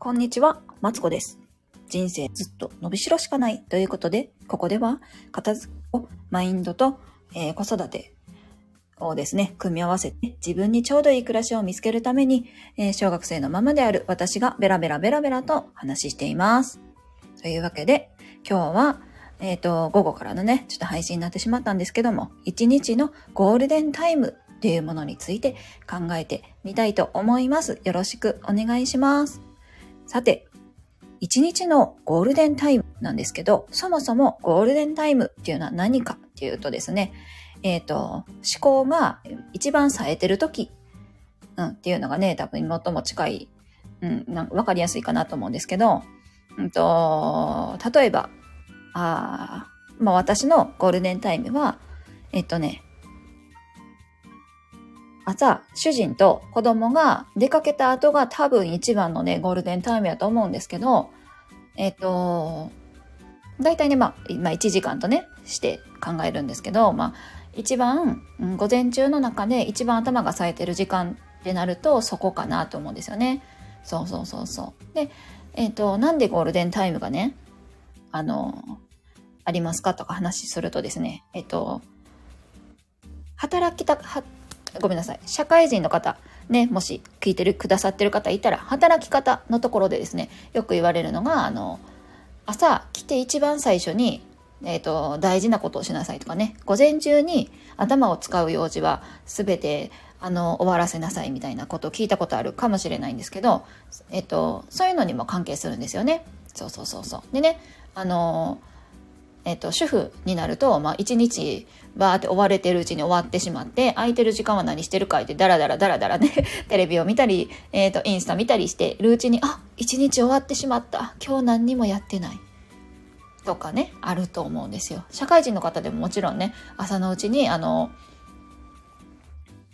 こんにちは、マツコです。人生ずっと伸びしろしかないということで、ここでは片付けをマインドと、えー子育てをですね、組み合わせて自分にちょうどいい暮らしを見つけるために、えー小学生のままである私がベラベラベラベラと話しています。というわけで、今日は、えっ、と、午後からのね、ちょっと配信になってしまったんですけども、一日のゴールデンタイムっていうものについて考えてみたいと思います。よろしくお願いします。さて、一日のゴールデンタイムなんですけど、そもそもゴールデンタイムっていうのは何かっていうとですね、えっ、と、思考が一番冴えてる時、うん、っていうのがね、多分最も近い、うん、なんわかりやすいかなと思うんですけど、うんと、例えば、あまあ私のゴールデンタイムは、えっとね、朝、主人と子供が出かけた後が多分一番のね、ゴールデンタイムやと思うんですけど、えっと、大体ね、まあ、まあ、1時間とね、して考えるんですけど、まあ、一番、うん午前中の中で一番頭が冴えてる時間ってなると、そこかなと思うんですよね。そうそうそうそう。で、えっと、なんでゴールデンタイムがね、あの、ありますかとか話するとですね、えっと、働きた、ごめんなさい。社会人の方、ね、もし聞いてる、くださってる方いたら、働き方のところでですね、よく言われるのが、あの、朝来て一番最初に、えっ、と、大事なことをしなさいとかね、午前中に頭を使う用事はすべて、あの、終わらせなさいみたいなことを聞いたことあるかもしれないんですけど、えっ、と、そういうのにも関係するんですよね。そうそうそうそう。でね、あの、えっと、主婦になると、まあ、一日バーって追われてるうちに終わってしまって、空いてる時間は何してるかって、ダラダラダラダラね、テレビを見たり、えっと、インスタ見たりしてるうちに、あ、一日終わってしまった。今日何にもやってない。とかね、あると思うんですよ。社会人の方でももちろんね、朝のうちに、あの、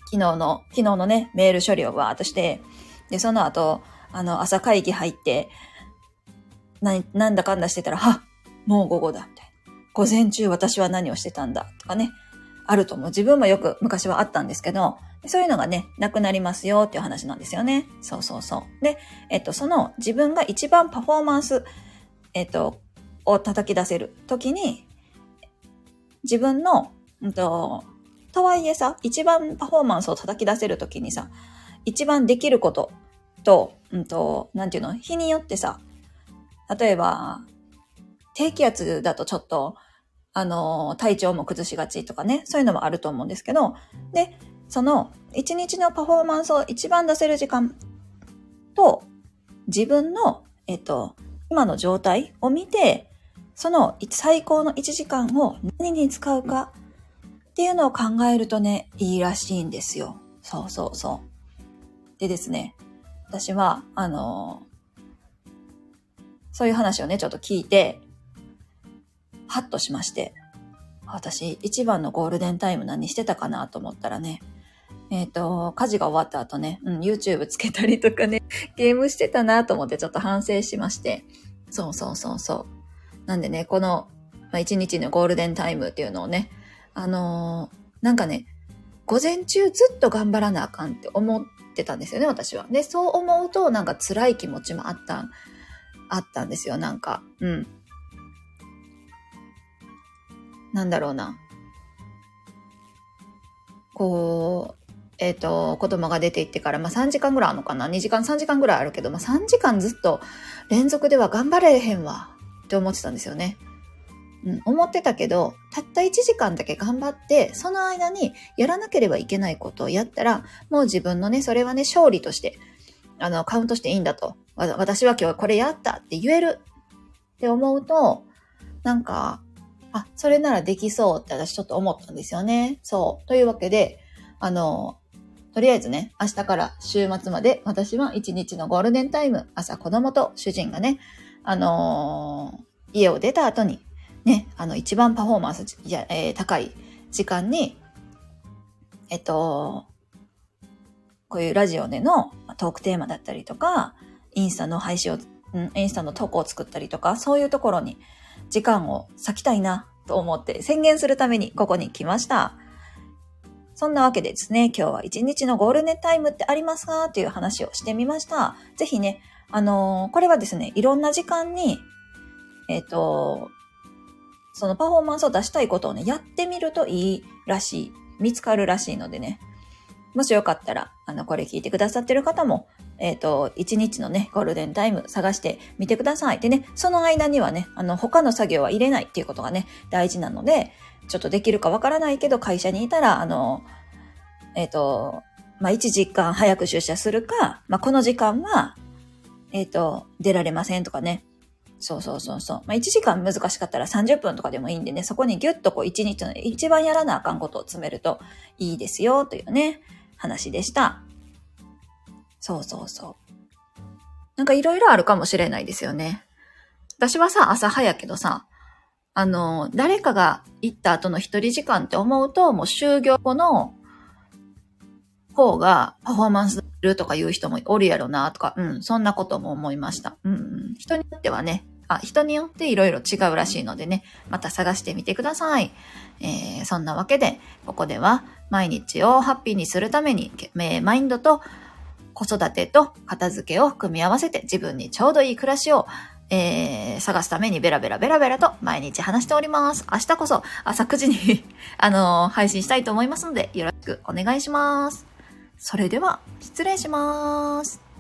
昨日の、昨日のね、メール処理をわーっとして、で、その後、あの、朝会議入って、な、なんだかんだしてたら、はっもう午後だ、みたいな。午前中私は何をしてたんだ、とかね。あると思う。自分もよく昔はあったんですけど、そういうのがね、なくなりますよっていう話なんですよね。そうそうそう。で、えっと、その自分が一番パフォーマンス、えっと、を叩き出せるときに、自分の、うんと、とはいえさ、一番パフォーマンスを叩き出せるときにさ、一番できることと、うんと、なんていうの、日によってさ、例えば、低気圧だとちょっと、あの、体調も崩しがちとかね、そういうのもあると思うんですけど、で、その、一日のパフォーマンスを一番出せる時間と、自分の、えっと、今の状態を見て、その最高の1時間を何に使うかっていうのを考えるとね、いいらしいんですよ。そうそうそう。でですね、私は、あのそういう話をね、ちょっと聞いて、ハッとしまして、私、一番のゴールデンタイム何してたかなと思ったらね、えっ、と、家事が終わった後ね、うん、YouTube つけたりとかね、ゲームしてたなと思ってちょっと反省しまして、そうそうそうそう。なんでね、この、まあ、一日のゴールデンタイムっていうのをね、あのーなんかね、午前中ずっと頑張らなあかんって思ってたんですよね、私は。で、そう思うとなんか辛い気持ちもあった、あったんですよ、なんか。うん。なんだろうな。こう、えっ、と、子供が出て行ってから、まあ3時間ぐらいあるのかな ?2 時間、3時間ぐらいあるけど、まあ3時間ずっと連続では頑張れへんわって思ってたんですよね。うん、思ってたけど、たった1時間だけ頑張って、その間にやらなければいけないことをやったら、もう自分のね、それはね、勝利として、あの、カウントしていいんだと。私は今日これやったって言えるって思うと、なんか、あ、それならできそうって私ちょっと思ったんですよね。そう。というわけで、あの、とりあえずね、明日から週末まで私は一日のゴールデンタイム、朝子供と主人がね、あのー家を出た後に、ね、あの、一番パフォーマンスじや、えー高い時間に、えっと、こういうラジオでのトークテーマだったりとか、インスタの配信を、インスタの投稿を作ったりとか、そういうところに時間を割きたいなと思って宣言するためにここに来ました。そんなわけでですね、今日は一日のゴールデンタイムってありますかっていう話をしてみました。ぜひね、あのー、これはですね、いろんな時間に、えっ、ー、と、そのパフォーマンスを出したいことをね、やってみるといいらしい。見つかるらしいのでね。もしよかったら、あの、これ聞いてくださってる方も、えっ、ー、と、一日のね、ゴールデンタイム探してみてください。でね、その間にはね、あの、他の作業は入れないっていうことがね、大事なので、ちょっとできるかわからないけど、会社にいたら、あの、えっ、ー、と、まあ、1時間早く出社するか、まあ、この時間は、えっ、ー、と、出られませんとかね。そうそうそうそう。まあ、1時間難しかったら30分とかでもいいんでね、そこにギュッとこう1日の一番やらなあかんことを詰めるといいですよ、というね、話でした。そうそうそう。なんかいろいろあるかもしれないですよね。私はさ、朝早けどさ、あの、誰かが行った後の一人時間って思うと、もう就業後の方がパフォーマンスするとか言う人もおるやろなとか、うん、そんなことも思いました。うん、人によってはね、あ、人によっていろいろ違うらしいのでね、また探してみてください。えー、そんなわけで、ここでは毎日をハッピーにするために、マインドと子育てと片付けを組み合わせて自分にちょうどいい暮らしをえー、探すためにベラベラベラベラと毎日話しております。明日こそ朝9時に あのー、配信したいと思いますのでよろしくお願いします。それでは、失礼します。